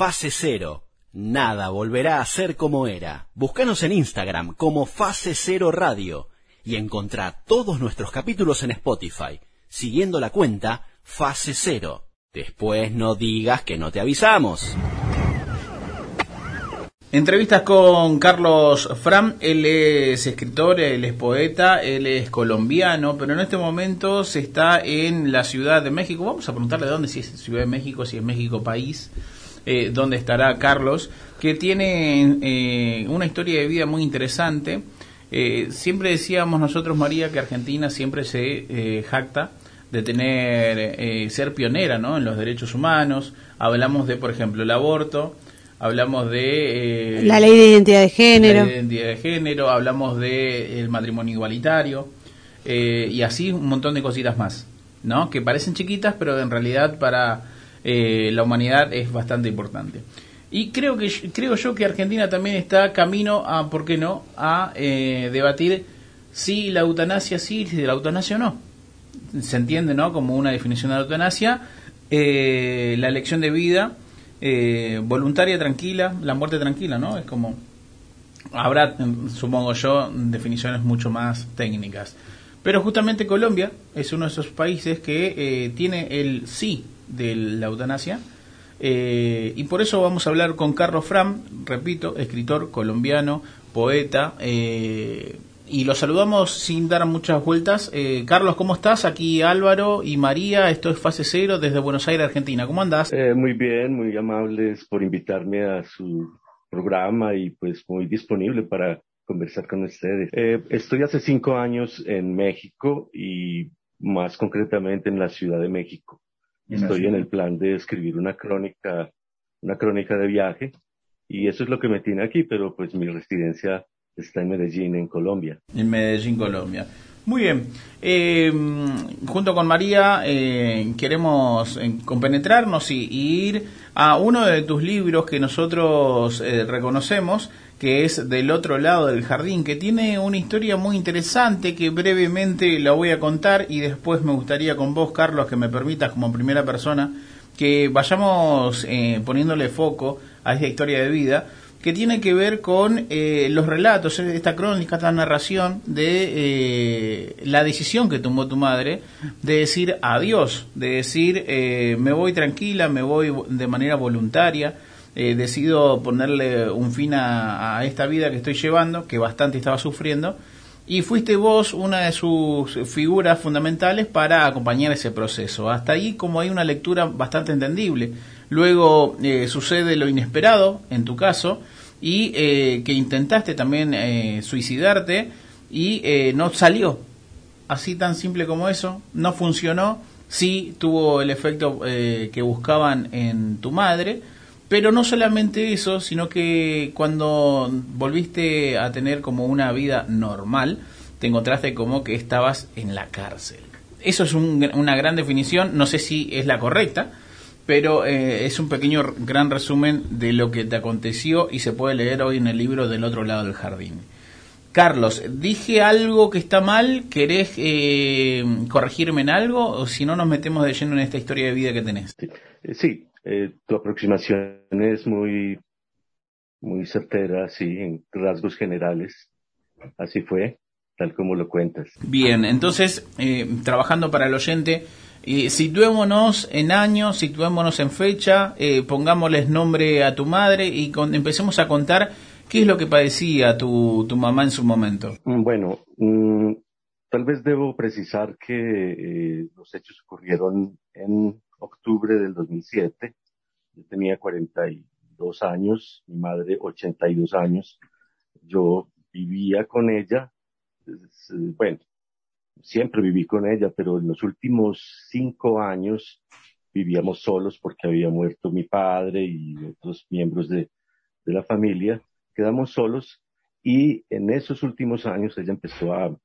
Fase Cero. Nada volverá a ser como era. Búscanos en Instagram como Fase Cero Radio y encontrá todos nuestros capítulos en Spotify, siguiendo la cuenta Fase Cero. Después no digas que no te avisamos. Entrevistas con Carlos Fram, él es escritor, él es poeta, él es colombiano, pero en este momento se está en la Ciudad de México. Vamos a preguntarle dónde, si es Ciudad de México, si es México país, eh, dónde estará Carlos, que tiene eh, una historia de vida muy interesante. Eh, siempre decíamos nosotros, María, que Argentina siempre se jacta de tener, ser pionera ¿no? en los derechos humanos. Hablamos de, por ejemplo, el aborto hablamos de... Eh, la ley de identidad de género. de identidad de género, hablamos de el matrimonio igualitario eh, y así un montón de cositas más, ¿no? Que parecen chiquitas, pero en realidad para eh, la humanidad es bastante importante. Y creo que creo yo que Argentina también está camino a, ¿por qué no?, a debatir si la eutanasia sí, si la eutanasia no. Se entiende, ¿no?, como una definición de la eutanasia, la elección de vida eh, voluntaria tranquila, la muerte tranquila, ¿no? Es como, habrá, supongo yo, definiciones mucho más técnicas. Pero justamente Colombia es uno de esos países que eh, tiene el sí de la eutanasia. Eh, y por eso vamos a hablar con Carlos Fram, repito, escritor colombiano, poeta, eh, y los saludamos sin dar muchas vueltas. Eh, Carlos, ¿cómo estás? Aquí Álvaro y María, esto es Fase Cero desde Buenos Aires, Argentina. ¿Cómo andás? Muy bien, muy amables por invitarme a su programa y pues muy disponible para conversar con ustedes. Eh, estoy hace cinco años en México y más concretamente en la Ciudad de México. Estoy en el plan de escribir una crónica, una crónica de viaje y eso es lo que me tiene aquí, pero pues mi residencia está en Medellín, en Colombia. En Medellín, Colombia. Muy bien. Eh, junto con María eh, queremos eh, compenetrarnos y, ir a uno de tus libros que nosotros reconocemos, que es Del otro lado del jardín, que tiene una historia muy interesante que brevemente la voy a contar y después me gustaría con vos, Carlos, que me permitas como primera persona que vayamos poniéndole foco a esta historia de vida que tiene que ver con eh, los relatos, eh, esta crónica, esta narración de eh, la decisión que tomó tu madre de decir adiós, de decir me voy tranquila, me voy de manera voluntaria, decido ponerle un fin a, esta vida que estoy llevando, que bastante estaba sufriendo, y fuiste vos una de sus figuras fundamentales para acompañar ese proceso. Hasta ahí como hay una lectura bastante entendible. Luego eh, sucede lo inesperado, en tu caso, y eh, que intentaste también eh, suicidarte y no salió. Así tan simple como eso, no funcionó, sí tuvo el efecto que buscaban en tu madre, pero no solamente eso, sino que cuando volviste a tener como una vida normal, te encontraste como que estabas en la cárcel. Eso es una gran definición, no sé si es la correcta, pero eh, es un pequeño gran resumen de lo que te aconteció y se puede leer hoy en el libro del otro lado del jardín. Carlos, ¿dije algo que está mal? ¿Querés eh, corregirme en algo? O si no, nos metemos de lleno en esta historia de vida que tenés. Sí, eh, tu aproximación es muy, muy certera, sí, en rasgos generales. Así fue, tal como lo cuentas. Bien, entonces, trabajando para el oyente, y situémonos en años, situémonos en fecha, eh, pongámosles nombre a tu madre y empecemos a contar qué es lo que padecía tu, tu mamá en su momento. Mm, bueno, mm, tal vez debo precisar que eh, los hechos ocurrieron en octubre del 2007. Yo tenía 42 años, mi madre 82 años. Yo vivía con ella. Bueno, siempre viví con ella, pero en los últimos cinco años vivíamos solos porque había muerto mi padre y otros miembros de, la familia. Quedamos solos y en esos últimos años ella empezó a,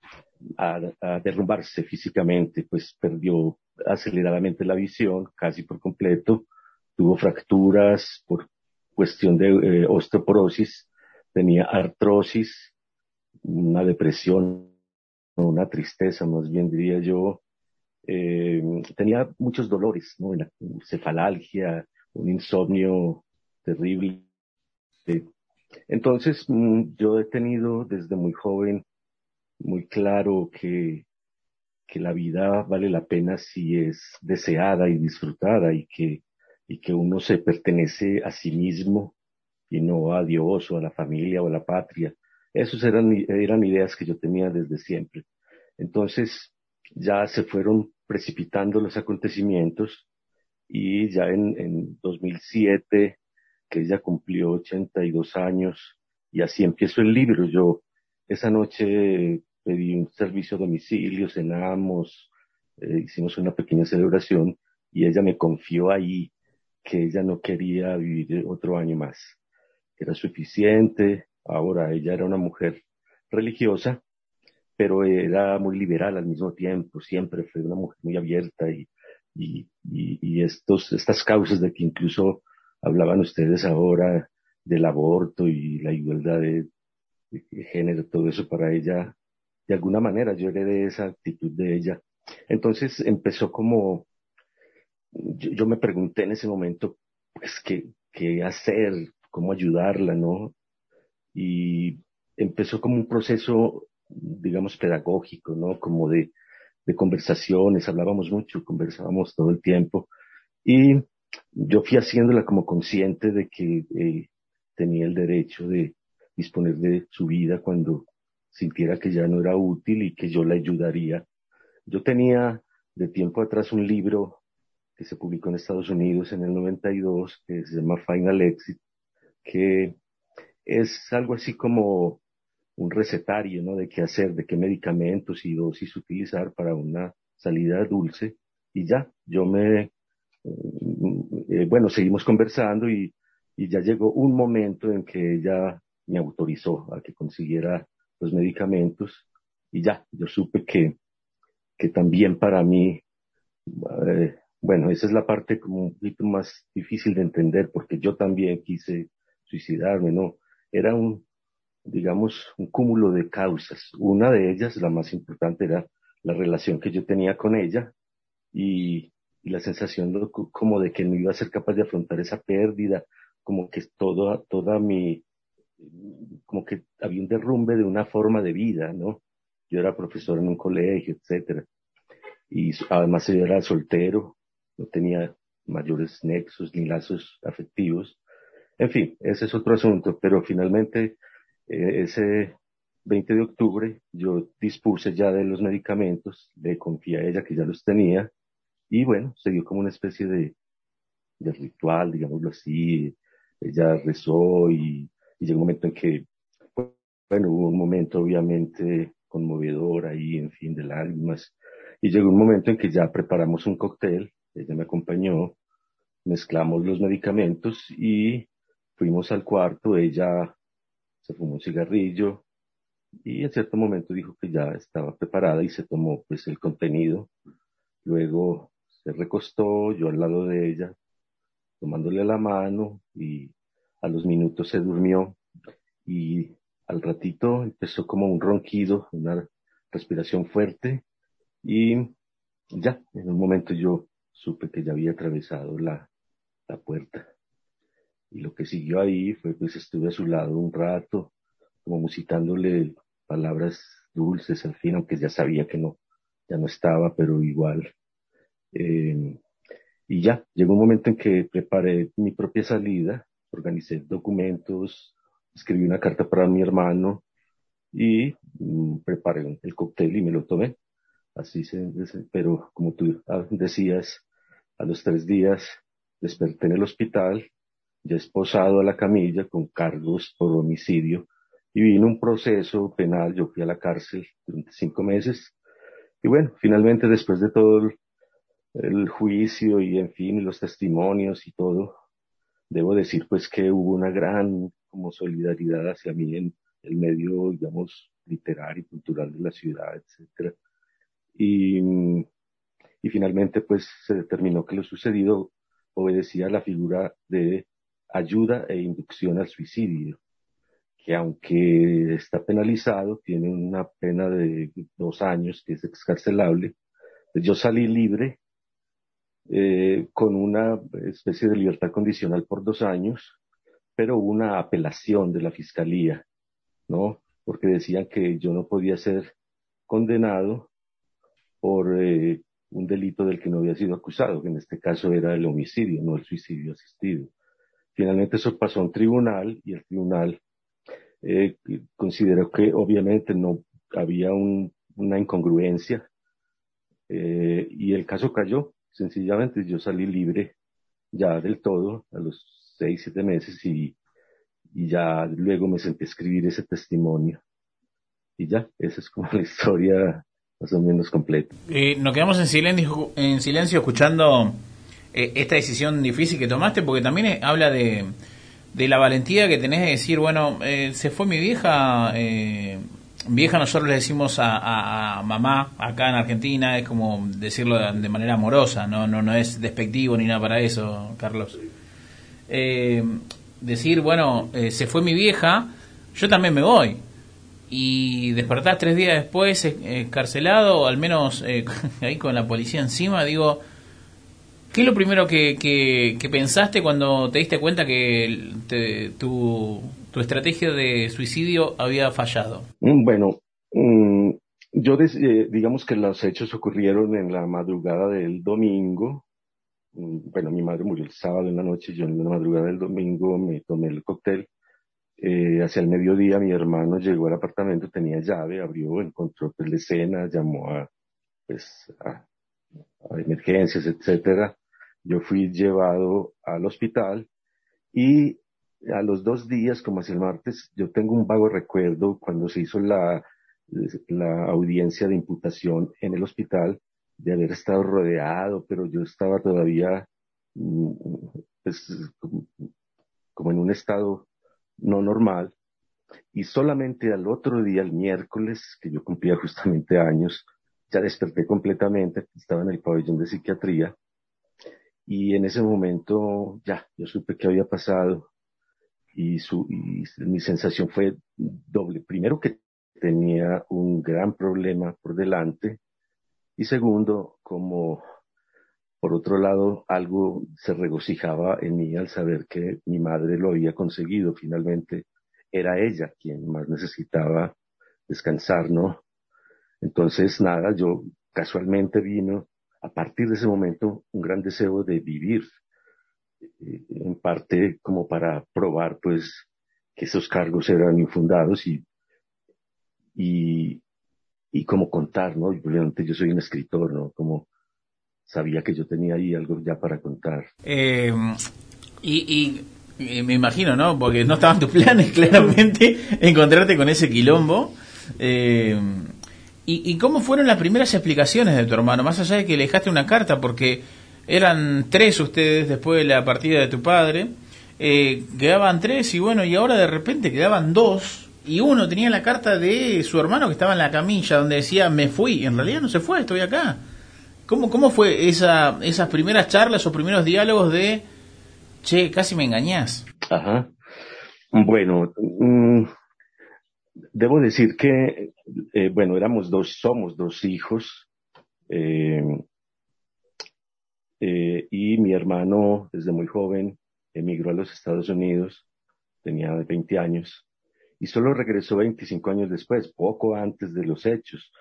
a, derrumbarse físicamente, pues perdió aceleradamente la visión casi por completo, tuvo fracturas por cuestión de eh, osteoporosis, tenía artrosis, una depresión una tristeza, más bien diría yo. Eh, tenía muchos dolores, ¿no? Una cefalalgia, un insomnio terrible. Entonces, mm, yo he tenido desde muy joven muy claro que, que la vida vale la pena si es deseada y disfrutada y que, y que uno se pertenece a sí mismo y no a Dios o a la familia o a la patria. Esas eran, eran ideas que yo tenía desde siempre. Entonces, ya se fueron precipitando los acontecimientos y ya en, en 2007, que ella cumplió 82 años, y así empiezo el libro. Yo esa noche pedí un servicio a domicilio, cenamos, eh, hicimos una pequeña celebración y ella me confió ahí que ella no quería vivir otro año más, era suficiente. Ahora ella era una mujer religiosa, pero era muy liberal al mismo tiempo, siempre fue una mujer muy abierta y, y, y, estos, estas causas de que incluso hablaban ustedes ahora del aborto y la igualdad de, género, todo eso para ella, de alguna manera yo heredé esa actitud de ella. Entonces empezó como, yo, me pregunté en ese momento, pues, ¿qué, qué hacer? ¿Cómo ayudarla? ¿No? Y empezó como un proceso digamos, pedagógico, ¿no? Como de, de conversaciones, hablábamos mucho, conversábamos todo el tiempo. Y yo fui haciéndola como consciente de que eh, tenía el derecho de disponer de su vida cuando sintiera que ya no era útil y que yo la ayudaría. Yo tenía de tiempo atrás un libro que se publicó en Estados Unidos en el 92, que se llama Final Exit, que es algo así como un recetario, ¿no? De qué hacer, de qué medicamentos y dosis utilizar para una salida dulce. Y ya, yo me, eh, bueno, seguimos conversando y, y ya llegó un momento en que ella me autorizó a que consiguiera los medicamentos y ya, yo supe que, que también para mí, eh, bueno, esa es la parte como un poquito más difícil de entender porque yo también quise suicidarme, ¿no? Era un, digamos, un cúmulo de causas. Una de ellas, la más importante, era la relación que yo tenía con ella y, la sensación como de que no iba a ser capaz de afrontar esa pérdida, como que toda, toda mi, como que había un derrumbe de una forma de vida, ¿no? Yo era profesor en un colegio, etcétera. Y además yo era soltero, no tenía mayores nexos ni lazos afectivos. En fin, ese es otro asunto, pero finalmente eh, ese 20 de octubre yo dispuse ya de los medicamentos, le confié a ella que ya los tenía y bueno, se dio como una especie de, de ritual, digámoslo así. Ella rezó y, y, llegó un momento en que, bueno, hubo un momento obviamente conmovedor ahí, en fin, de lágrimas. Y llegó un momento en que ya preparamos un cóctel, ella me acompañó, mezclamos los medicamentos y fuimos al cuarto, ella se fumó un cigarrillo y en cierto momento dijo que ya estaba preparada y se tomó pues el contenido. Luego se recostó, yo al lado de ella, tomándole la mano y a los minutos se durmió y al ratito empezó como un ronquido, una respiración fuerte y ya, en un momento yo supe que ya había atravesado la, la puerta. Y lo que siguió ahí fue, pues estuve a su lado un rato, como musitándole palabras dulces al fin, aunque ya sabía que no, ya no estaba, pero igual. Eh, y ya, llegó un momento en que preparé mi propia salida, organicé documentos, escribí una carta para mi hermano y mm, preparé el cóctel y me lo tomé. Así se, pero como tú decías, a los tres días desperté en el hospital ya esposado a la camilla con cargos por homicidio y vino un proceso penal, yo fui a la cárcel durante cinco meses y bueno, finalmente después de todo el, juicio y en fin, los testimonios y todo, debo decir pues que hubo una gran como solidaridad hacia mí en el medio, digamos, literario y cultural de la ciudad, etcétera. Y, y finalmente pues se determinó que lo sucedido obedecía a la figura de ayuda e inducción al suicidio, que aunque está penalizado, tiene una pena de dos años que es excarcelable. Yo salí libre eh, con una especie de libertad condicional por dos años pero una apelación de la fiscalía, ¿no? Porque decían que yo no podía ser condenado por eh, un delito del que no había sido acusado, que en este caso era el homicidio, no el suicidio asistido. Finalmente eso pasó a un tribunal y el tribunal eh, consideró que obviamente no había una incongruencia eh, y el caso cayó. Sencillamente yo salí libre ya del todo a los seis, siete meses y, y ya luego me senté a escribir ese testimonio. Y ya, esa es como la historia más o menos completa. Eh, nos quedamos en silencio, en silencio escuchando eh, esta decisión difícil que tomaste, porque también eh, habla de, de, la valentía que tenés de decir, bueno, eh, se fue mi vieja, vieja nosotros le decimos a, mamá acá en Argentina, es como decirlo de, manera amorosa, no, no, no es despectivo ni nada para eso, Carlos. decir, bueno, se fue mi vieja, yo también me voy y despertás tres días después escarcelado, al menos eh, ahí con la policía encima, digo, ¿qué es lo primero que, que, pensaste cuando te diste cuenta que tu, tu, estrategia de suicidio había fallado? Mm, bueno, mm, yo eh, digamos que los hechos ocurrieron en la madrugada del domingo. Mm, bueno, mi madre murió el sábado en la noche, yo en la madrugada del domingo me tomé el cóctel eh, hacia el mediodía mi hermano llegó al apartamento, tenía llave, abrió, encontró pues, escena, llamó a, pues, a, emergencias, etcétera. Yo fui llevado al hospital y a los dos días, como hacia el martes, yo tengo un vago recuerdo cuando se hizo la, la audiencia de imputación en el hospital de haber estado rodeado, pero yo estaba todavía mm, pues, como en un estado no normal. Y solamente al otro día, el miércoles, que yo cumplía justamente años, ya desperté completamente, estaba en el pabellón de psiquiatría. Y en ese momento ya, yo supe qué había pasado. Y, su, y mi sensación fue doble. Primero que tenía un gran problema por delante. Y segundo, como por otro lado, algo se regocijaba en mí al saber que mi madre lo había conseguido. Finalmente, era ella quien más necesitaba descansar, ¿no? Entonces, nada, yo casualmente vino a partir de ese momento un gran deseo de vivir, en parte como para probar, pues, que esos cargos eran infundados y, y, y como contar, ¿no? Yo soy un escritor, ¿no? Como sabía que yo tenía ahí algo ya para contar. Eh, y, me imagino, ¿no? Porque no estaban tus planes, claramente, encontrarte con ese quilombo. Eh, y, cómo fueron las primeras explicaciones de tu hermano? Más allá de que le dejaste una carta, porque eran tres ustedes después de la partida de tu padre. Eh, quedaban tres y bueno, y ahora de repente quedaban dos. Y uno tenía la carta de su hermano que estaba en la camilla donde decía me fui. En realidad no se fue, estoy acá. ¿Cómo, cómo fue esa, esas primeras charlas o primeros diálogos de, che, casi me engañás? Ajá. Bueno, mm, debo decir que, eh, bueno, éramos dos, somos dos hijos, eh, eh, y mi hermano, desde muy joven, emigró a los Estados Unidos, tenía 20 años, y solo regresó 25 años después, poco antes de los hechos.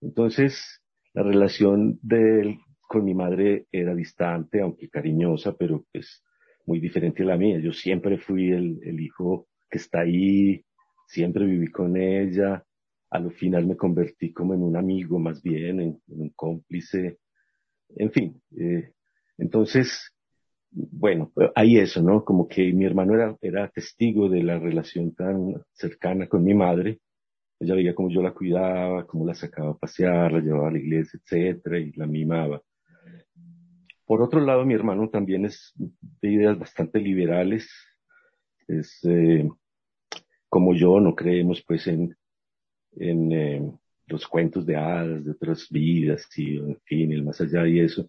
Entonces, la relación de él con mi madre era distante, aunque cariñosa, pero pues muy diferente a la mía. Yo siempre fui el, el hijo que está ahí, siempre viví con ella. A lo final me convertí como en un amigo más bien, en, un cómplice. En fin, eh, entonces, bueno, hay eso, ¿no? Como que mi hermano era, era testigo de la relación tan cercana con mi madre ella veía cómo yo la cuidaba, cómo la sacaba a pasear, la llevaba a la iglesia, etcétera, y la mimaba. Por otro lado, mi hermano también es de ideas bastante liberales. Es eh, como yo, no creemos pues en, en eh, los cuentos de hadas, de otras vidas y en fin, el más allá y eso.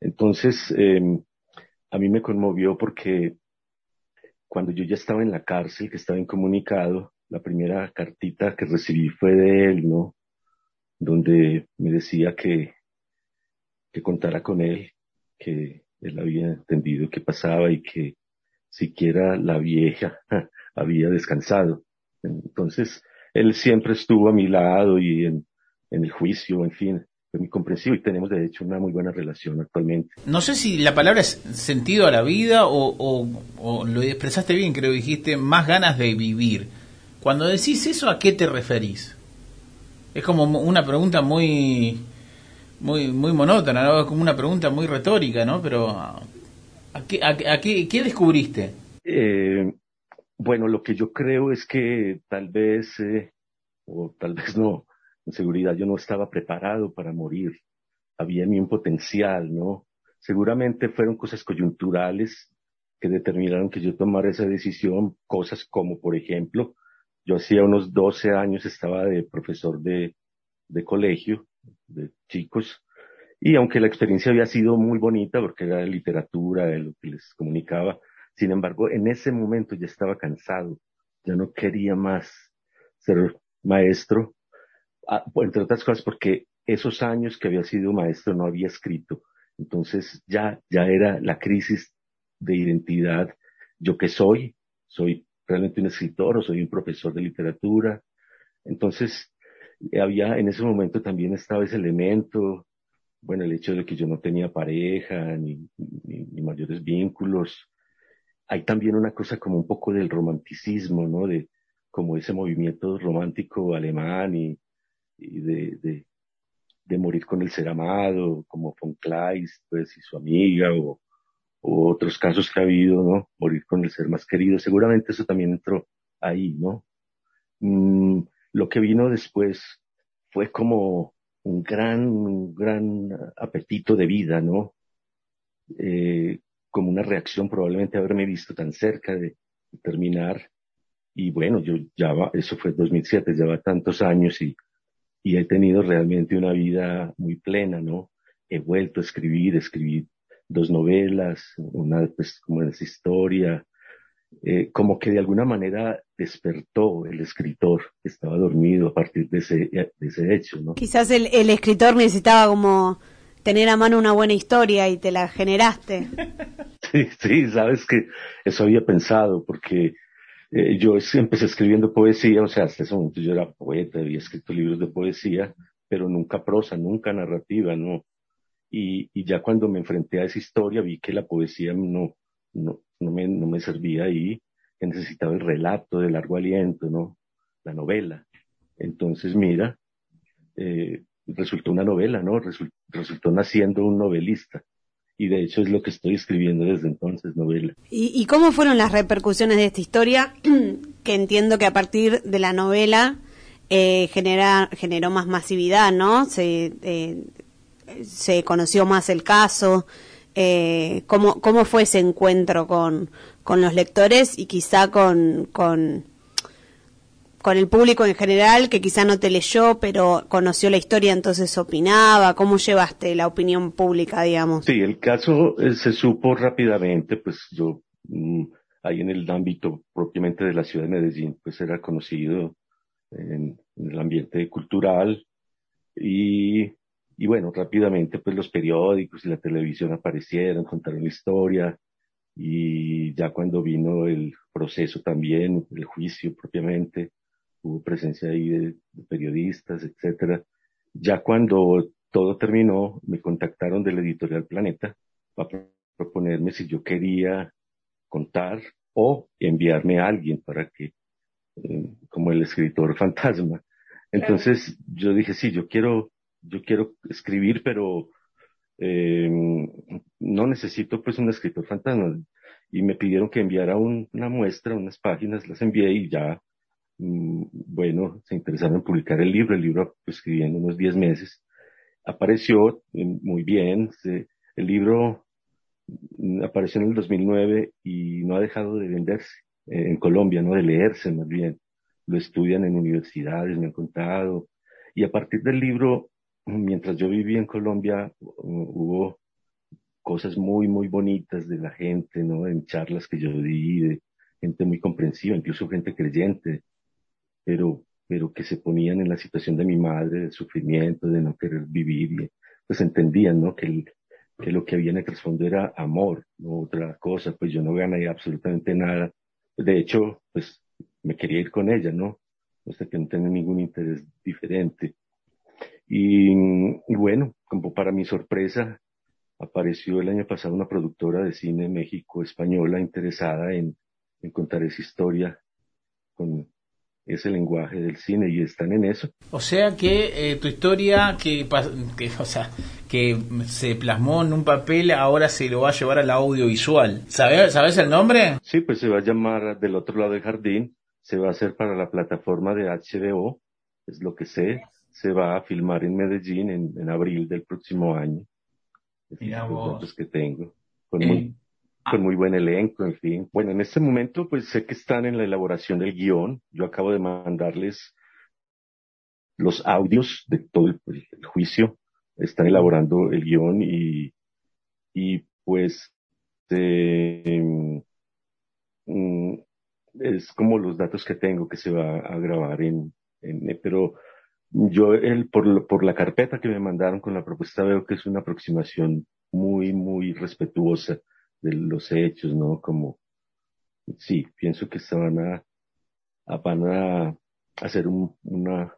Entonces, eh, a mí me conmovió porque cuando yo ya estaba en la cárcel, que estaba incomunicado, la primera cartita que recibí fue de él, ¿no? Donde me decía que, que contara con él, que él había entendido qué pasaba y que siquiera la vieja había descansado. Entonces, él siempre estuvo a mi lado y en, en el juicio, en fin, muy comprensivo y tenemos de hecho una muy buena relación actualmente. No sé si la palabra es sentido a la vida o, o, lo expresaste bien, creo que dijiste, más ganas de vivir. Cuando decís eso, ¿a qué te referís? Es como una pregunta muy muy muy monótona, ¿no? Es como una pregunta muy retórica, ¿no? Pero ¿a qué, a, qué, qué descubriste? Eh, bueno, lo que yo creo es que tal vez, eh, o tal vez no, seguridad yo no estaba preparado para morir. Había mí un potencial, ¿no? Seguramente fueron cosas coyunturales que determinaron que yo tomara esa decisión, cosas como, por ejemplo, yo hacía unos 12 años estaba de profesor de, de colegio, de chicos, y aunque la experiencia había sido muy bonita porque era de literatura, de lo que les comunicaba, sin embargo, en ese momento ya estaba cansado, ya no quería más ser maestro entre otras cosas porque esos años que había sido maestro no había escrito. Entonces ya, ya era la crisis de identidad. ¿Yo qué soy? ¿Soy realmente un escritor o soy un profesor de literatura? Entonces había, en ese momento también estaba ese elemento, bueno, el hecho de que yo no tenía pareja ni, ni, ni mayores vínculos. Hay también una cosa como un poco del romanticismo, ¿no? De como ese movimiento romántico alemán y, y de, de, de, morir con el ser amado, como von Kleist, pues, y su amiga, o, otros casos que ha habido, ¿no? Morir con el ser más querido. Seguramente eso también entró ahí, ¿no? Mm, lo que vino después fue como un gran, un gran apetito de vida, ¿no? Eh, como una reacción probablemente haberme visto tan cerca de, de terminar. Y bueno, yo ya va, eso fue 2007, ya va tantos años y y he tenido realmente una vida muy plena, ¿no? He vuelto a escribir, escribí dos novelas, una pues como esa historia, eh, como que de alguna manera despertó el escritor que estaba dormido a partir de ese, de ese hecho, ¿no? Quizás el, el escritor necesitaba como tener a mano una buena historia y te la generaste. Sí, sí, sabes que eso había pensado, porque eh, yo empecé escribiendo poesía, o sea, hasta ese momento yo era poeta, había escrito libros de poesía, pero nunca prosa, nunca narrativa, ¿no? Y, y ya cuando me enfrenté a esa historia vi que la poesía no, no, no, me, no me servía ahí, que necesitaba el relato de largo aliento, ¿no? La novela. Entonces, mira, eh, resultó una novela, ¿no? resultó naciendo un novelista y de hecho es lo que estoy escribiendo desde entonces, novela. ¿Y, cómo fueron las repercusiones de esta historia? que entiendo que a partir de la novela eh, genera, generó más masividad, ¿no? Se, eh, se conoció más el caso. Eh, ¿cómo, ¿Cómo fue ese encuentro con, con los lectores y quizá con, con con el público en general que quizá no te leyó, pero conoció la historia, entonces opinaba? ¿Cómo llevaste la opinión pública, digamos? Sí, el caso eh, se supo rápidamente, pues yo mm, ahí en el ámbito propiamente de la ciudad de Medellín, pues era conocido en, el ambiente cultural y, y bueno, rápidamente pues los periódicos y la televisión aparecieron, contaron la historia y ya cuando vino el proceso también, el juicio propiamente, hubo presencia ahí de, periodistas, etcétera. Ya cuando todo terminó, me contactaron del editorial Planeta para proponerme si yo quería contar o enviarme a alguien para que, eh, como el escritor fantasma. Entonces yo dije, sí, yo quiero, yo quiero escribir, pero eh, no necesito pues un escritor fantasma. Y me pidieron que enviara una muestra, unas páginas, las envié y ya bueno, se interesaron en publicar el libro, el libro pues, escribiendo unos 10 meses, apareció eh, muy bien, el libro mm, apareció en el 2009 y no ha dejado de venderse eh, en Colombia, no de leerse más bien, lo estudian en universidades, me han contado, y a partir del libro, mientras yo vivía en Colombia, hubo cosas muy, muy bonitas de la gente, ¿no? En charlas que yo di, de gente muy comprensiva, incluso gente creyente, pero, pero que se ponían en la situación de mi madre, de sufrimiento, de no querer vivir, y pues entendían, ¿no? Que que lo que viene que responder era amor, no otra cosa, pues yo no gané absolutamente nada. De hecho, pues me quería ir con ella, ¿no? O sea que no tenía ningún interés diferente. Y, y, bueno, como para mi sorpresa, apareció el año pasado una productora de cine México española interesada en, en contar esa historia con ese lenguaje del cine y están en eso. O sea que eh, tu historia que, que, o sea, que se plasmó en un papel ahora se lo va a llevar al audiovisual. ¿Sabes, ¿Sabes el nombre? Sí, pues se va a llamar Del otro lado del jardín. Se va a hacer para la plataforma de HBO, es lo que sé. Se va a filmar en Medellín en, en abril del próximo año. Mira vos. que tengo. Con muy, con muy buen elenco, en fin. Bueno, en este momento, pues sé que están en la elaboración del guion. Yo acabo de mandarles los audios de todo el, juicio. Están elaborando el guion y, y pues eh, es como los datos que tengo que se va a grabar en, en pero yo el, por, por la carpeta que me mandaron con la propuesta veo que es una aproximación muy, muy respetuosa de los hechos, ¿no? Como, sí, pienso que se van a, van a hacer una,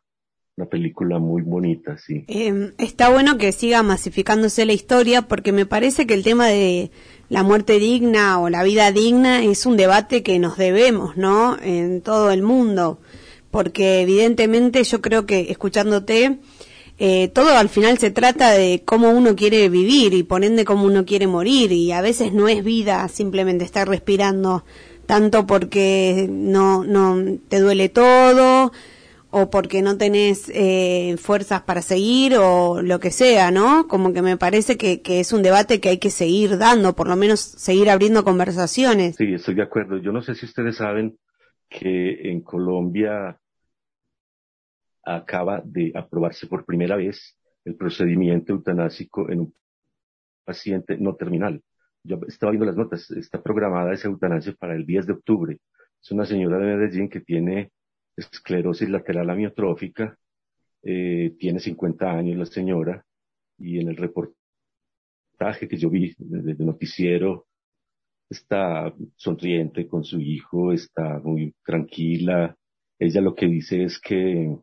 una película muy bonita, sí. Eh, está bueno que siga masificándose la historia porque me parece que el tema de la muerte digna o la vida digna es un debate que nos debemos, ¿no? En todo el mundo. Porque evidentemente yo creo que escuchándote, eh, todo al final se trata de cómo uno quiere vivir y por ende cómo uno quiere morir y a veces no es vida simplemente estar respirando tanto porque no, no te duele todo o porque no tenés eh, fuerzas para seguir o lo que sea, ¿no? Como que me parece que, que es un debate que hay que seguir dando, por lo menos seguir abriendo conversaciones. Sí, estoy de acuerdo. Yo no sé si ustedes saben que en Colombia acaba de aprobarse por primera vez el procedimiento eutanásico en un paciente no terminal. Yo estaba viendo las notas, está programada esa eutanasia para el 10 de octubre. Es una señora de Medellín que tiene esclerosis lateral amiotrófica, eh, tiene 50 años la señora, y en el reportaje que yo vi desde noticiero, está sonriente con su hijo, está muy tranquila. Ella lo que dice es que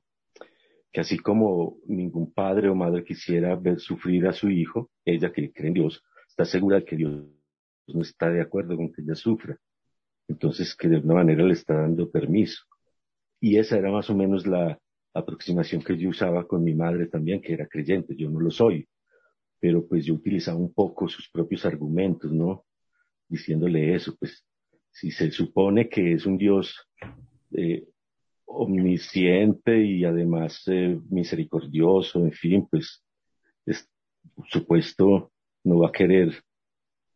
que así como ningún padre o madre quisiera ver sufrir a su hijo, ella que cree en Dios, está segura de que Dios no está de acuerdo con que ella sufra. Entonces, que de alguna manera le está dando permiso. Y esa era más o menos la aproximación que yo usaba con mi madre también, que era creyente. Yo no lo soy, pero pues yo utilizaba un poco sus propios argumentos, ¿no? Diciéndole eso, pues si se supone que es un Dios eh, omnisciente y además eh, misericordioso, en fin, pues es, por supuesto no va a querer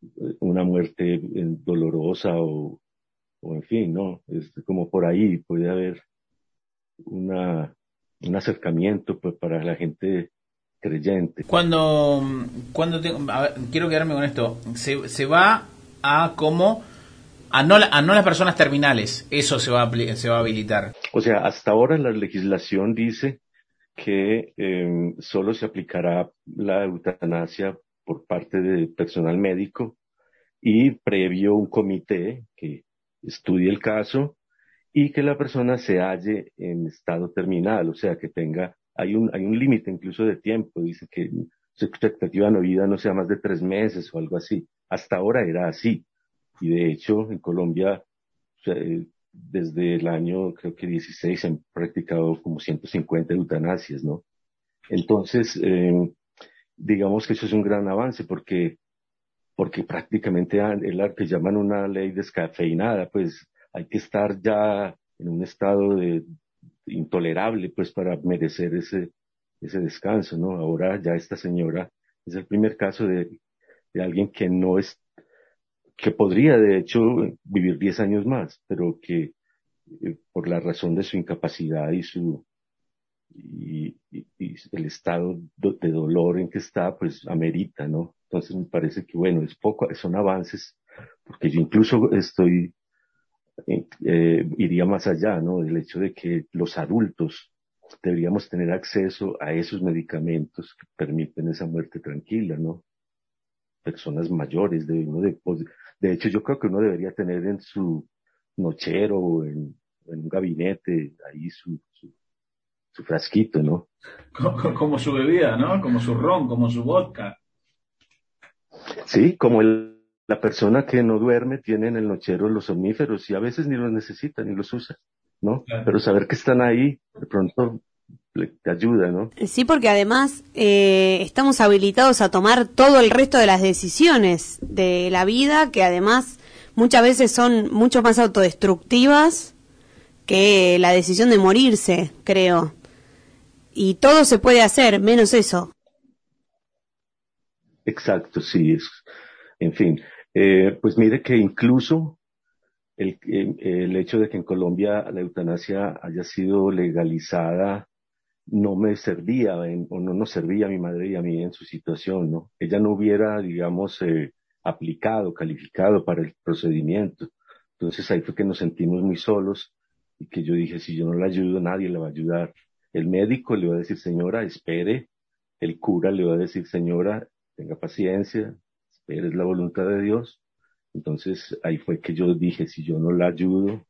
eh, una muerte eh, dolorosa o, o en fin, ¿no? Es como por ahí puede haber una, un acercamiento pues, para la gente creyente. Cuando, cuando quiero quedarme con esto, se, se va a cómo a no, a no las personas terminales, eso se va, a, se va a habilitar. O sea, hasta ahora la legislación dice que eh, solo se aplicará la eutanasia por parte del personal médico y previo un comité que estudie el caso y que la persona se halle en estado terminal, o sea, que tenga, hay un, hay un límite incluso de tiempo, dice que su expectativa de vida no sea más de tres meses o algo así. Hasta ahora era así. Y de hecho, en Colombia, desde el año, creo que 16, se han practicado como 150 eutanasias, ¿no? Entonces, eh, digamos que eso es un gran avance porque, porque prácticamente es lo que llaman una ley descafeinada, pues hay que estar ya en un estado de, intolerable, pues para merecer ese, ese descanso, ¿no? Ahora ya esta señora es el primer caso de, de alguien que no es que podría de hecho vivir 10 años más, pero que eh, por la razón de su incapacidad y su y, el estado de dolor en que está, pues amerita, ¿no? Entonces me parece que bueno, es poco, son avances, porque yo incluso estoy eh, eh, iría más allá, ¿no? Del hecho de que los adultos deberíamos tener acceso a esos medicamentos que permiten esa muerte tranquila, ¿no? Personas mayores, de uno de, pues, de hecho yo creo que uno debería tener en su nochero o en, un gabinete ahí su, su, frasquito, ¿no? Como, su bebida, ¿no? Como su ron, como su vodka. Sí, como el, la persona que no duerme tiene en el nochero los omníferos y a veces ni los necesita ni los usa, ¿no? Pero saber que están ahí, de pronto te ayuda, ¿no? Sí, porque además eh, estamos habilitados a tomar todo el resto de las decisiones de la vida, que además muchas veces son mucho más autodestructivas que la decisión de morirse, creo. Y todo se puede hacer, menos eso. Exacto, sí. Es, en fin, eh, pues mire que incluso el, el hecho de que en Colombia la eutanasia haya sido legalizada no me servía o no nos servía a mi madre y a mí en su situación, ¿no? Ella no hubiera, digamos, eh, aplicado, calificado para el procedimiento. Entonces ahí fue que nos sentimos muy solos y que yo dije, si yo no la ayudo, nadie le va a ayudar. El médico le va a decir, señora, espere. El cura le va a decir, señora, tenga paciencia, espere, es la voluntad de Dios. Entonces ahí fue que yo dije, si yo no la ayudo,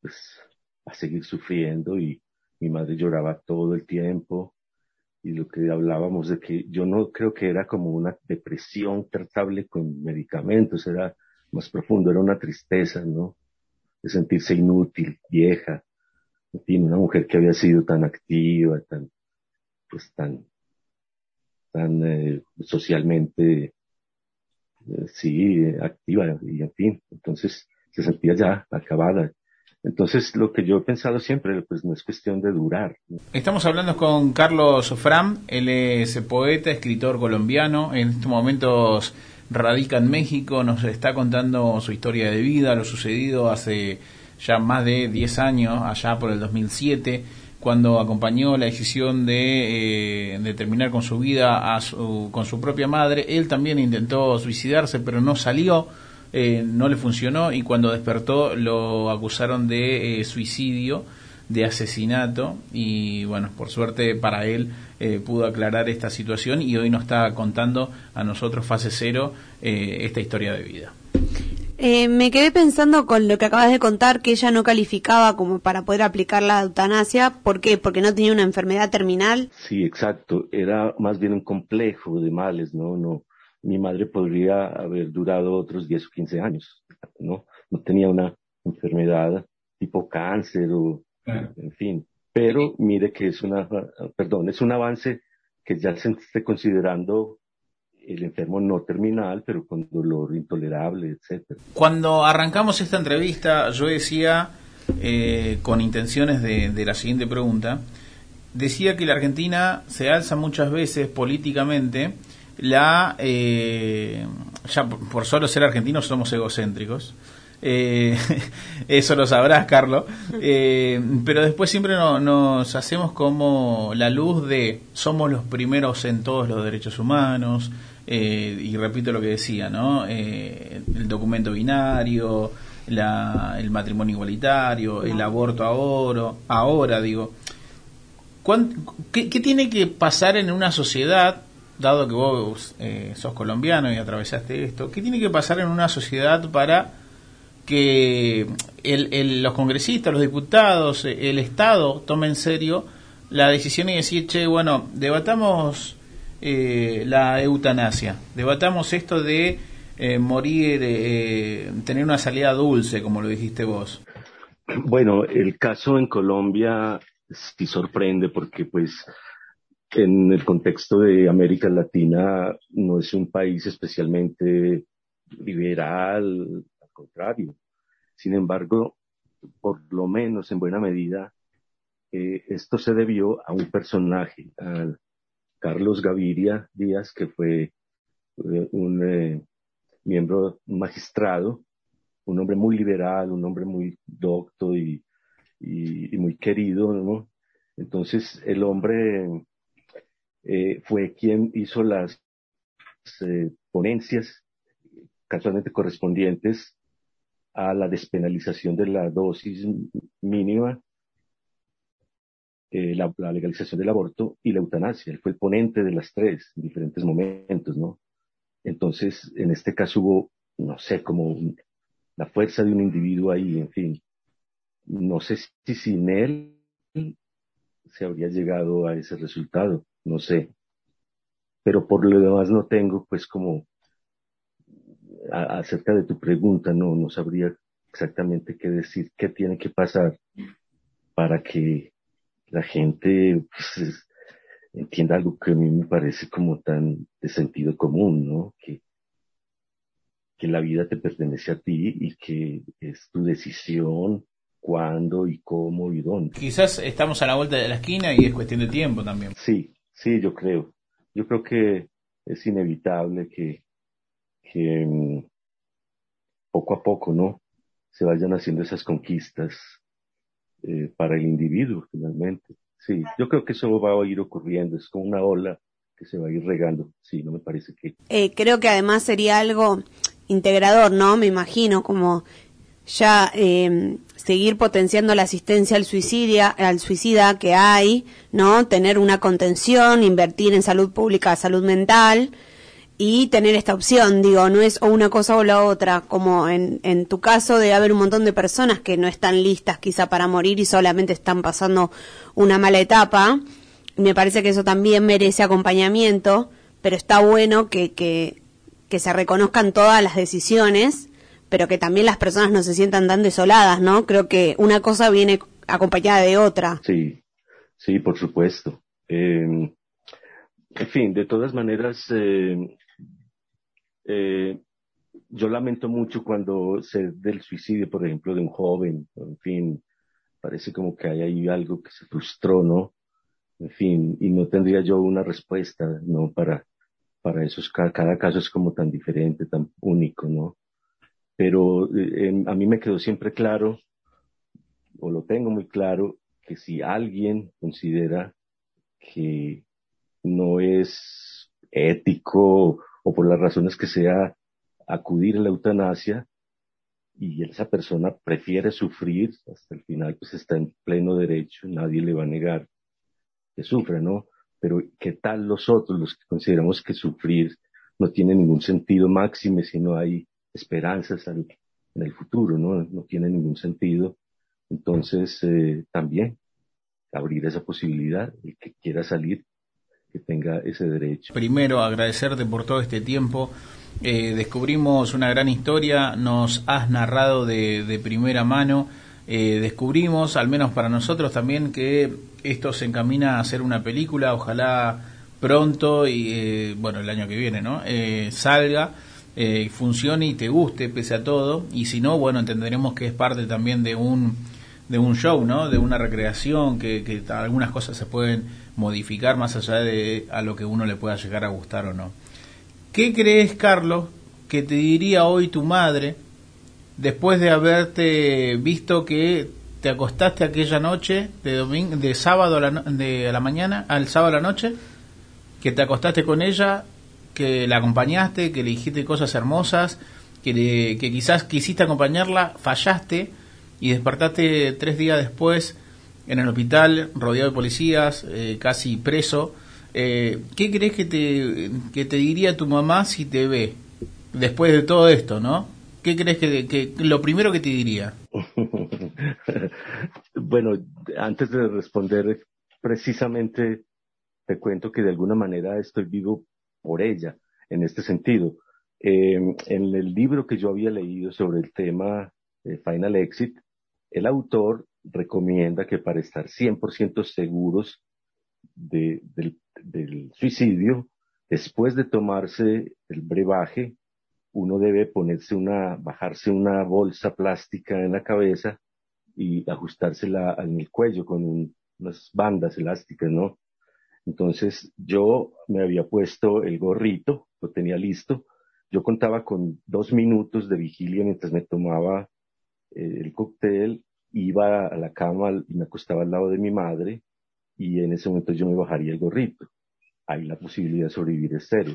pues a seguir sufriendo y, mi madre lloraba todo el tiempo y lo que hablábamos de que yo no creo que era como una depresión tratable con medicamentos, era más profundo, era una tristeza, ¿no? De sentirse inútil, vieja, en fin, una mujer que había sido tan activa, tan, pues tan, tan eh, socialmente, eh, sí, activa, y en fin, entonces se sentía ya acabada. Entonces, lo que yo he pensado siempre, pues no es cuestión de durar. Estamos hablando con Carlos Fram, él es poeta, escritor colombiano, en estos momentos radica en México, nos está contando su historia de vida, lo sucedido hace ya más de 10 años, allá por el 2007, cuando acompañó la decisión de, eh, de terminar con su vida a con su propia madre. Él también intentó suicidarse, pero no salió eh, no le funcionó y cuando despertó lo acusaron de eh, suicidio, de asesinato y bueno, por suerte para él eh, pudo aclarar esta situación y hoy nos está contando a nosotros, fase cero, esta historia de vida. me quedé pensando con lo que acabas de contar, que ella no calificaba como para poder aplicar la eutanasia. ¿Por qué? Porque no tenía una enfermedad terminal. Sí, exacto. Era más bien un complejo de males, ¿no? No, mi madre podría haber durado otros 10 o 15 años, ¿no? No tenía una enfermedad tipo cáncer o, en fin. Pero mire que es una, perdón, es un avance que ya se esté considerando el enfermo no terminal, pero con dolor intolerable, etcétera. Cuando arrancamos esta entrevista, yo decía, eh, con intenciones de, de la siguiente pregunta, decía que la Argentina se alza muchas veces políticamente la eh, ya por solo ser argentinos somos egocéntricos. Eh, eso lo sabrás Carlos. Eh, pero después siempre nos hacemos como la luz de somos los primeros en todos los derechos humanos y repito lo que decía no el documento binario el matrimonio igualitario el aborto ahora ahora digo. ¿qué, ¿qué tiene que pasar en una sociedad dado que vos eh, sos colombiano y atravesaste esto, ¿qué tiene que pasar en una sociedad para que los congresistas, los diputados, el Estado tome en serio la decisión y decir, che, bueno, debatamos eh, la eutanasia, debatamos esto de eh, morir, eh, tener una salida dulce, como lo dijiste vos? Bueno, el caso en Colombia sí sorprende porque pues en el contexto de América Latina no es un país especialmente liberal, al contrario. Sin embargo, por lo menos en buena medida, eh, esto se debió a un personaje, a Carlos Gaviria Díaz, que fue eh, un eh, miembro, magistrado, un hombre muy liberal, un hombre muy docto y, muy querido, ¿no? Entonces, el hombre eh, fue quien hizo las eh, ponencias casualmente correspondientes a la despenalización de la dosis mínima, eh, la, legalización del aborto y la eutanasia. Él fue el ponente de las tres en diferentes momentos, ¿no? Entonces, en este caso hubo, no sé, como la fuerza de un individuo ahí, en fin. No sé si sin él se habría llegado a ese resultado, no sé. Pero por lo demás no tengo, pues, como acerca de tu pregunta, no, no sabría exactamente qué decir, qué tiene que pasar para que la gente pues, entienda algo que a mí me parece como tan de sentido común, ¿no? Que, que la vida te pertenece a ti y que es tu decisión cuándo y cómo y dónde. Quizás estamos a la vuelta de la esquina y es cuestión de tiempo también. Sí, sí, yo creo. Yo creo que es inevitable que, que mm, poco a poco, ¿no? Se vayan haciendo esas conquistas eh, para el individuo finalmente. Sí, yo creo que eso va a ir ocurriendo, es como una ola que se va a ir regando. Sí, no me parece que. Eh, creo que además sería algo integrador, ¿no? Me imagino, como ya eh, seguir potenciando la asistencia al suicidio, al suicida que hay, ¿no? Tener una contención, invertir en salud pública, salud mental y tener esta opción, digo, no es o una cosa o la otra, como en, en tu caso de haber un montón de personas que no están listas quizá para morir y solamente están pasando una mala etapa. Me parece que eso también merece acompañamiento, pero está bueno que, que, que se reconozcan todas las decisiones, pero que también las personas no se sientan tan desoladas, ¿no? Creo que una cosa viene acompañada de otra. Sí, sí, por supuesto. Eh, en fin, de todas maneras, eh, eh, yo lamento mucho cuando se del suicidio, por ejemplo, de un joven, en fin, parece como que hay ahí algo que se frustró, ¿no? En fin, y no tendría yo una respuesta, ¿no? Para, para esos, cada caso es como tan diferente, tan único, ¿no? Pero eh, a mí me quedó siempre claro, o lo tengo muy claro, que si alguien considera que no es ético o por las razones que sea acudir a la eutanasia y esa persona prefiere sufrir hasta el final, pues está en pleno derecho, nadie le va a negar que sufra, ¿no? Pero ¿qué tal los otros, los que consideramos que sufrir no tiene ningún sentido máximo si no hay esperanzas en el futuro, ¿no? No tiene ningún sentido. Entonces, eh, también abrir esa posibilidad, el que quiera salir, que tenga ese derecho. Primero, agradecerte por todo este tiempo. Eh, descubrimos una gran historia, nos has narrado de, primera mano. Eh, descubrimos, al menos para nosotros también, que esto se encamina a ser una película, ojalá pronto y bueno, el año que viene, ¿no? salga, funcione y te guste pese a todo. Y si no, bueno, entenderemos que es parte también de un de un show, ¿no? De una recreación, que, que algunas cosas se pueden modificar más allá de a lo que uno le pueda llegar a gustar o no. ¿Qué crees, Carlos, que te diría hoy tu madre después de haberte visto que te acostaste aquella noche de domingo, de sábado a la, de la mañana al sábado a la noche, que te acostaste con ella, que la acompañaste, que le dijiste cosas hermosas, que, que quizás quisiste acompañarla, fallaste y despertaste tres días después en el hospital, rodeado de policías, eh, casi preso. Eh, ¿Qué crees que te, que te diría tu mamá si te ve después de todo esto, no? ¿Qué crees que, que lo primero que te diría? bueno, antes de responder, precisamente te cuento que de alguna manera estoy vivo por ella, en este sentido. Eh, en el libro que yo había leído sobre el tema Final Exit, el autor recomienda que para estar 100% seguros del, suicidio, después de tomarse el brebaje, uno debe ponerse una, bajarse una bolsa plástica en la cabeza y ajustársela en el cuello con unas bandas elásticas, ¿no? Entonces yo me había puesto el gorrito, lo tenía listo. Yo contaba con dos minutos de vigilia mientras me tomaba eh, el cóctel iba a la cama y me acostaba al lado de mi madre y en ese momento yo me bajaría el gorrito. Hay la posibilidad de sobrevivir es cero.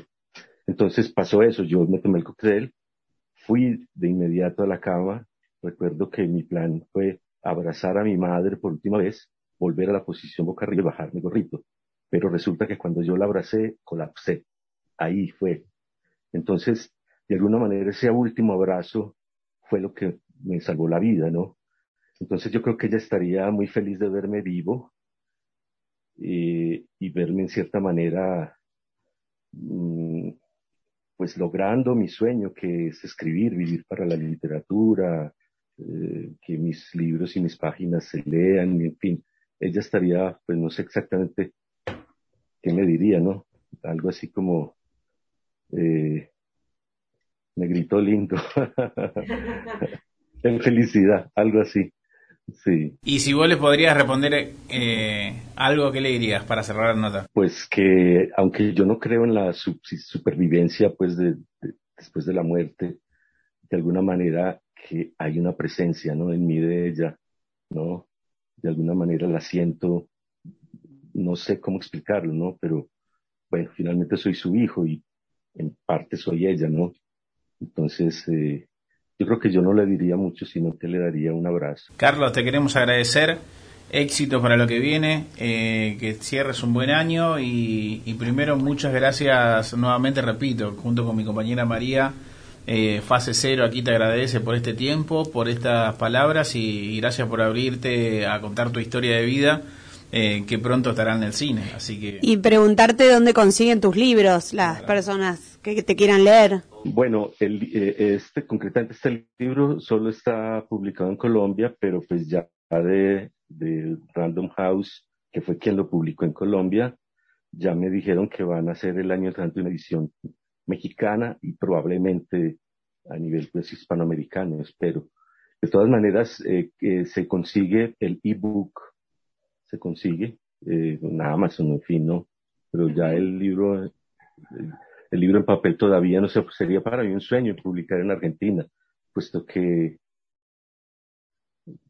Entonces pasó eso, yo me tomé el cóctel, fui de inmediato a la cama, recuerdo que mi plan fue abrazar a mi madre por última vez, volver a la posición boca arriba y bajar mi gorrito. Pero resulta que cuando yo la abracé, colapsé. Ahí fue. Entonces, de alguna manera ese último abrazo fue lo que me salvó la vida, ¿no? Entonces yo creo que ella estaría muy feliz de verme vivo eh, y verme en cierta manera, mm, pues logrando mi sueño, que es escribir, vivir para la literatura, eh, que mis libros y mis páginas se lean, en fin. Ella estaría, pues no sé exactamente qué me diría, ¿no? Algo así como, eh, gritó lindo. en felicidad, algo así. Sí. Y si vos le podrías responder eh, algo, ¿qué le dirías para cerrar la nota? Pues que, aunque yo no creo en la supervivencia, pues, de, después de la muerte, de alguna manera que hay una presencia, ¿no? En mí de ella, ¿no? De alguna manera la siento, no sé cómo explicarlo, ¿no? Pero, bueno, finalmente soy su hijo y en parte soy ella, ¿no? Entonces, eh, yo creo que yo no le diría mucho, sino que le daría un abrazo. Carlos, te queremos agradecer. Éxito para lo que viene, eh, que cierres un buen año y, primero muchas gracias nuevamente, repito, junto con mi compañera María, eh, Fase Cero aquí te agradece por este tiempo, por estas palabras y, gracias por abrirte a contar tu historia de vida. Eh, que pronto estará en el cine, así que... Y preguntarte dónde consiguen tus libros las personas que te quieran leer. Bueno, el, eh, este, concretamente este libro solo está publicado en Colombia, pero pues ya de, de Random House, que fue quien lo publicó en Colombia, ya me dijeron que van a hacer el año entrante una edición mexicana y probablemente a nivel pues hispanoamericano, espero. De todas maneras, eh, se consigue el ebook, se consigue eh, en Amazon, en fin, ¿no? Pero ya el libro, el libro en papel todavía no pues sería para mí un sueño publicar en Argentina, puesto que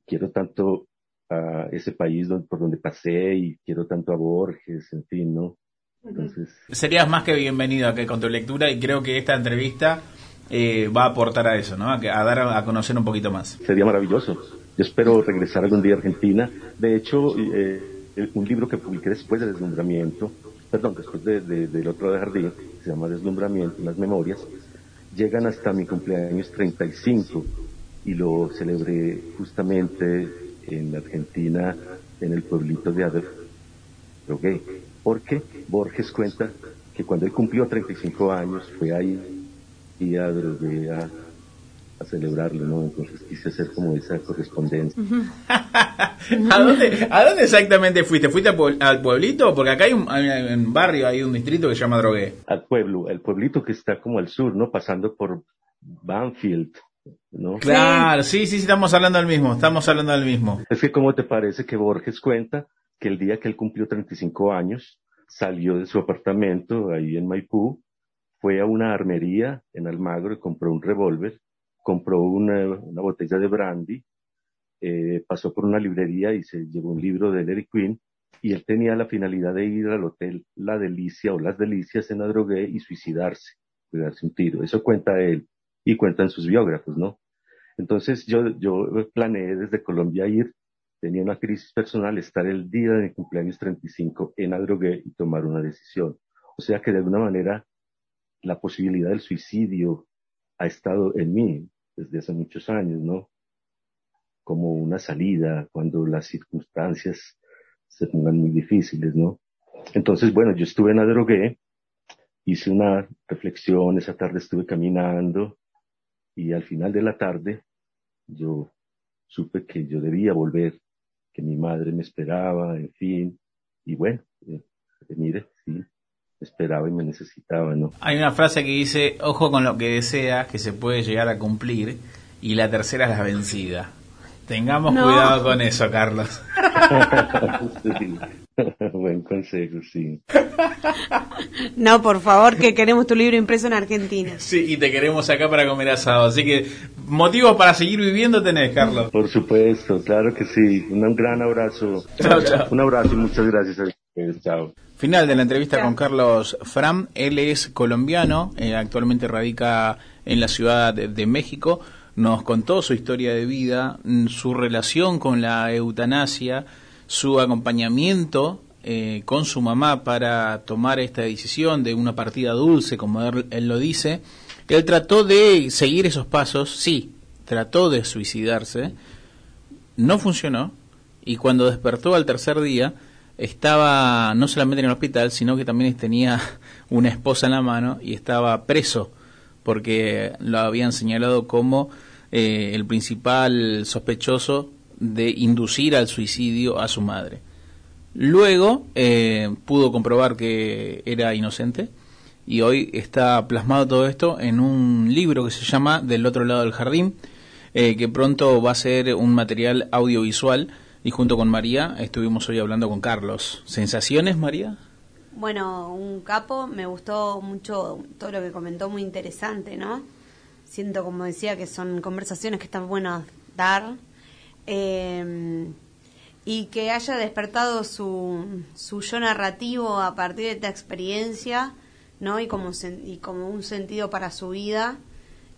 quiero tanto a ese país por donde pasé y quiero tanto a Borges, en fin, ¿no? Entonces... Serías más que bienvenido aquí con tu lectura y creo que esta entrevista eh, va a aportar a eso, ¿no? A, dar a, conocer un poquito más. Sería maravilloso. Yo espero regresar algún día a Argentina. De hecho, eh, un libro que publiqué después del deslumbramiento perdón, después de, del otro de jardín, se llama Deslumbramiento, las memorias, llegan hasta mi cumpleaños 35 y lo celebré justamente en Argentina, en el pueblito de Adrogué. Porque Borges cuenta que cuando él cumplió 35 años fue ahí y a a celebrarlo, ¿no? Entonces quise hacer como esa correspondencia. ¿A, dónde, ¿A dónde exactamente fuiste? ¿Fuiste al pueblito? Porque acá hay un, barrio, hay un distrito que se llama Drogué. Al pueblo, el pueblito que está como al sur, ¿no? Pasando por Banfield. ¿No? Claro, sí, sí, sí, estamos hablando del mismo, estamos hablando del mismo. Es que cómo te parece que Borges cuenta que el día que él cumplió 35 años, salió de su apartamento ahí en Maipú, fue a una armería en Almagro y compró un revólver compró una, botella de brandy, eh, pasó por una librería y se llevó un libro de Larry Quinn y él tenía la finalidad de ir al hotel La Delicia o Las Delicias en la drogué y suicidarse, darse un tiro. Eso cuenta él y cuentan sus biógrafos, ¿no? Entonces yo, yo planeé desde Colombia ir, tenía una crisis personal, estar el día de mi cumpleaños 35 en Adrogué y tomar una decisión. O sea que de alguna manera la posibilidad del suicidio ha estado en mí desde hace muchos años, ¿no? Como una salida cuando las circunstancias se pongan muy difíciles, ¿no? Entonces, bueno, yo estuve en la drogué, hice una reflexión, esa tarde estuve caminando y al final de la tarde yo supe que yo debía volver, que mi madre me esperaba, en fin, y bueno, eh, mire, sí, esperaba y me necesitaba, ¿no? Hay una frase que dice, ojo con lo que deseas, que se puede llegar a cumplir, y la tercera es la vencida. Tengamos cuidado con eso, Carlos. Buen consejo, sí. No, por favor, que queremos tu libro impreso en Argentina. Sí, y te queremos acá para comer asado. Así que motivos para seguir viviendo tenés, Carlos. Por supuesto, claro que sí. Un gran abrazo. Un abrazo y muchas gracias a ustedes. Chao. Final de la entrevista con Carlos Fram. Él es colombiano, eh, actualmente radica en la Ciudad de, México. Nos contó su historia de vida, mm, su relación con la eutanasia, su acompañamiento eh, con su mamá para tomar esta decisión de una partida dulce, como él, él, lo dice, él trató de seguir esos pasos, sí, trató de suicidarse, no funcionó, y cuando despertó al tercer día, estaba no solamente en el hospital, sino que también tenía una esposa en la mano y estaba preso, porque lo habían señalado como eh, el principal sospechoso de inducir al suicidio a su madre. Luego eh, pudo comprobar que era inocente y hoy está plasmado todo esto en un libro que se llama Del otro lado del jardín, eh, que pronto va a ser un material audiovisual y junto con María estuvimos hoy hablando con Carlos. ¿Sensaciones, María? Bueno, un capo, me gustó mucho todo lo que comentó, muy interesante, ¿no? Siento, como decía, que son conversaciones que están buenas dar. Eh, y que haya despertado su, su yo narrativo a partir de esta experiencia, ¿no? Y como, y como un sentido para su vida,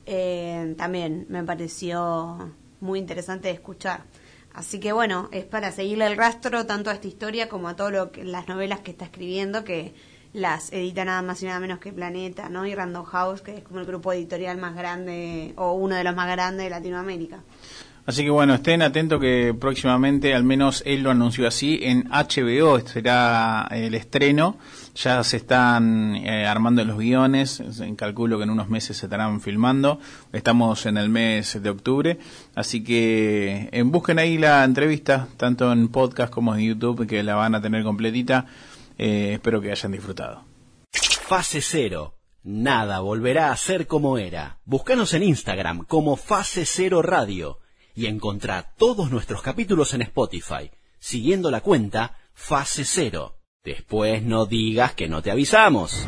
eh, también me pareció muy interesante de escuchar. Así que bueno, es para seguirle el rastro tanto a esta historia como a todas las novelas que está escribiendo, que las edita nada más y nada menos que Planeta, ¿no? Y Random House, que es como el grupo editorial más grande o uno de los más grandes de Latinoamérica. Así que bueno, estén atentos que próximamente, al menos él lo anunció así, en HBO será el estreno. Ya se están eh, armando los guiones, calculo que en unos meses se estarán filmando. Estamos en el mes de octubre, así que eh, busquen ahí la entrevista, tanto en podcast como en YouTube, que la van a tener completita. Eh, espero que hayan disfrutado. Fase cero. Nada volverá a ser como era. Búscanos en Instagram como Fase Cero Radio y encontrá todos nuestros capítulos en Spotify, siguiendo la cuenta Fase Cero. Después no digas que no te avisamos.